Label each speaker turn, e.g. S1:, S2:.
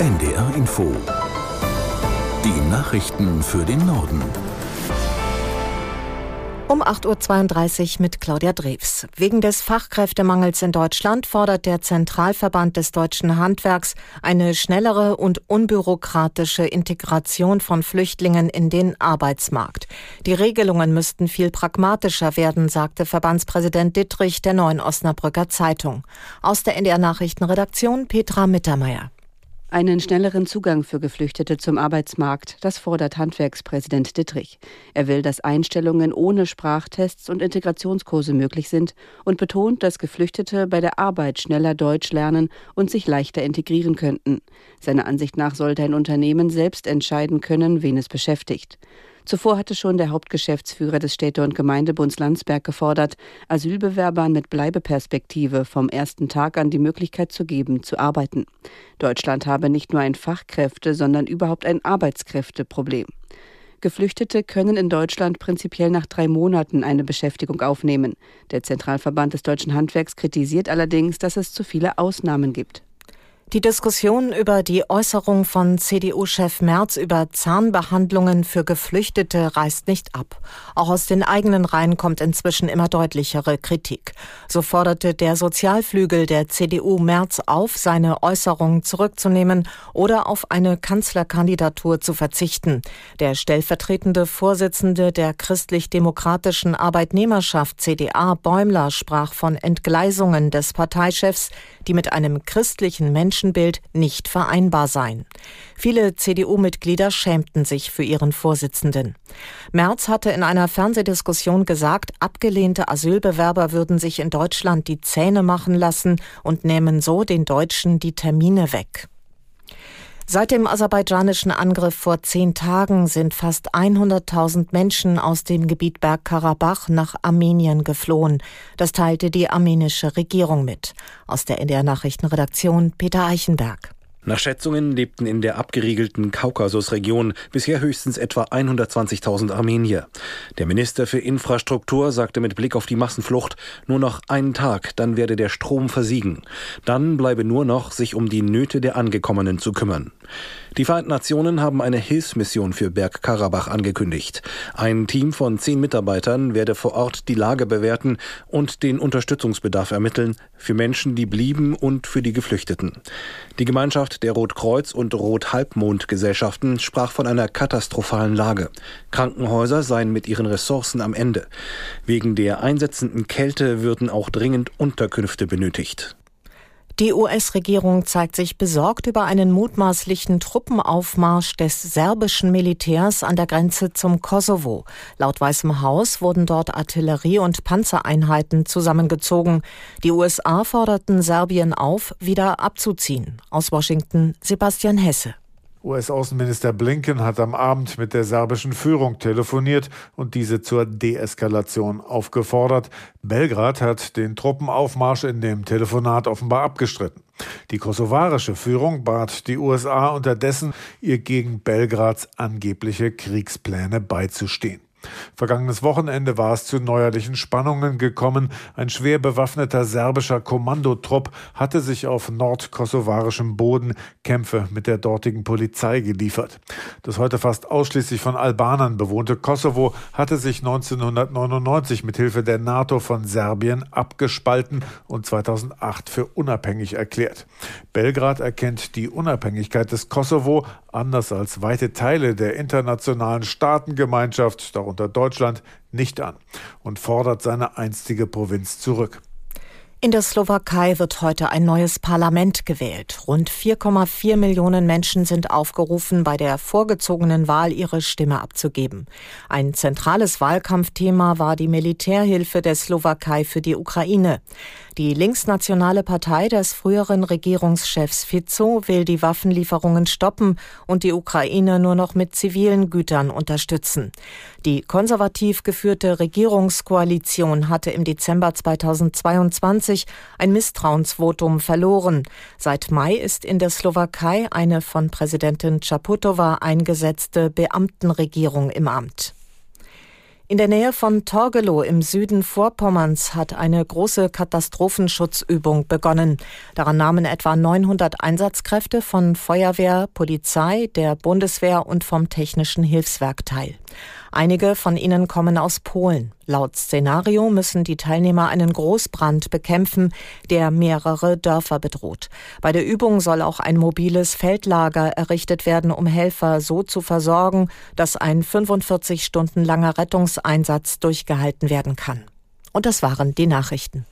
S1: NDR Info. Die Nachrichten für den Norden.
S2: Um 8.32 Uhr mit Claudia Drews. Wegen des Fachkräftemangels in Deutschland fordert der Zentralverband des deutschen Handwerks eine schnellere und unbürokratische Integration von Flüchtlingen in den Arbeitsmarkt. Die Regelungen müssten viel pragmatischer werden, sagte Verbandspräsident Dittrich der Neuen Osnabrücker Zeitung. Aus der NDR Nachrichtenredaktion Petra Mittermeier.
S3: Einen schnelleren Zugang für Geflüchtete zum Arbeitsmarkt, das fordert Handwerkspräsident Dittrich. Er will, dass Einstellungen ohne Sprachtests und Integrationskurse möglich sind und betont, dass Geflüchtete bei der Arbeit schneller Deutsch lernen und sich leichter integrieren könnten. Seiner Ansicht nach sollte ein Unternehmen selbst entscheiden können, wen es beschäftigt. Zuvor hatte schon der Hauptgeschäftsführer des Städte- und Gemeindebunds Landsberg gefordert, Asylbewerbern mit Bleibeperspektive vom ersten Tag an die Möglichkeit zu geben, zu arbeiten. Deutschland habe nicht nur ein Fachkräfte, sondern überhaupt ein Arbeitskräfteproblem. Geflüchtete können in Deutschland prinzipiell nach drei Monaten eine Beschäftigung aufnehmen. Der Zentralverband des deutschen Handwerks kritisiert allerdings, dass es zu viele Ausnahmen gibt.
S2: Die Diskussion über die Äußerung von CDU-Chef Merz über Zahnbehandlungen für Geflüchtete reißt nicht ab. Auch aus den eigenen Reihen kommt inzwischen immer deutlichere Kritik. So forderte der Sozialflügel der CDU Merz auf, seine Äußerungen zurückzunehmen oder auf eine Kanzlerkandidatur zu verzichten. Der stellvertretende Vorsitzende der christlich-demokratischen Arbeitnehmerschaft CDA Bäumler sprach von Entgleisungen des Parteichefs, die mit einem christlichen Menschen Menschenbild nicht vereinbar seien. Viele CDU-Mitglieder schämten sich für ihren Vorsitzenden. Merz hatte in einer Fernsehdiskussion gesagt, abgelehnte Asylbewerber würden sich in Deutschland die Zähne machen lassen und nehmen so den Deutschen die Termine weg. Seit dem aserbaidschanischen Angriff vor zehn Tagen sind fast 100.000 Menschen aus dem Gebiet Bergkarabach nach Armenien geflohen. Das teilte die armenische Regierung mit. Aus der NDR Nachrichtenredaktion Peter Eichenberg.
S4: Nach Schätzungen lebten in der abgeriegelten Kaukasusregion bisher höchstens etwa 120.000 Armenier. Der Minister für Infrastruktur sagte mit Blick auf die Massenflucht, nur noch einen Tag, dann werde der Strom versiegen. Dann bleibe nur noch, sich um die Nöte der Angekommenen zu kümmern. Die Vereinten Nationen haben eine Hilfsmission für Bergkarabach angekündigt. Ein Team von zehn Mitarbeitern werde vor Ort die Lage bewerten und den Unterstützungsbedarf ermitteln für Menschen, die blieben und für die Geflüchteten. Die Gemeinschaft der Rotkreuz- und Rothalbmond-Gesellschaften sprach von einer katastrophalen Lage. Krankenhäuser seien mit ihren Ressourcen am Ende. Wegen der einsetzenden Kälte würden auch dringend Unterkünfte benötigt.
S2: Die US-Regierung zeigt sich besorgt über einen mutmaßlichen Truppenaufmarsch des serbischen Militärs an der Grenze zum Kosovo. Laut Weißem Haus wurden dort Artillerie- und Panzereinheiten zusammengezogen. Die USA forderten Serbien auf, wieder abzuziehen. Aus Washington Sebastian Hesse.
S5: US-Außenminister Blinken hat am Abend mit der serbischen Führung telefoniert und diese zur Deeskalation aufgefordert. Belgrad hat den Truppenaufmarsch in dem Telefonat offenbar abgestritten. Die kosovarische Führung bat die USA unterdessen, ihr gegen Belgrads angebliche Kriegspläne beizustehen. Vergangenes Wochenende war es zu neuerlichen Spannungen gekommen. Ein schwer bewaffneter serbischer Kommandotrupp hatte sich auf nordkosovarischem Boden Kämpfe mit der dortigen Polizei geliefert. Das heute fast ausschließlich von Albanern bewohnte Kosovo hatte sich 1999 mit Hilfe der NATO von Serbien abgespalten und 2008 für unabhängig erklärt. Belgrad erkennt die Unabhängigkeit des Kosovo anders als weite Teile der internationalen Staatengemeinschaft, darunter Deutschland, nicht an und fordert seine einstige Provinz zurück.
S2: In der Slowakei wird heute ein neues Parlament gewählt. Rund 4,4 Millionen Menschen sind aufgerufen, bei der vorgezogenen Wahl ihre Stimme abzugeben. Ein zentrales Wahlkampfthema war die Militärhilfe der Slowakei für die Ukraine. Die linksnationale Partei des früheren Regierungschefs Fico will die Waffenlieferungen stoppen und die Ukraine nur noch mit zivilen Gütern unterstützen. Die konservativ geführte Regierungskoalition hatte im Dezember 2022 ein Misstrauensvotum verloren. Seit Mai ist in der Slowakei eine von Präsidentin Chaputova eingesetzte Beamtenregierung im Amt. In der Nähe von Torgelow im Süden Vorpommerns hat eine große Katastrophenschutzübung begonnen. Daran nahmen etwa 900 Einsatzkräfte von Feuerwehr, Polizei, der Bundeswehr und vom Technischen Hilfswerk teil. Einige von ihnen kommen aus Polen. Laut Szenario müssen die Teilnehmer einen Großbrand bekämpfen, der mehrere Dörfer bedroht. Bei der Übung soll auch ein mobiles Feldlager errichtet werden, um Helfer so zu versorgen, dass ein 45 Stunden langer Rettungseinsatz durchgehalten werden kann. Und das waren die Nachrichten.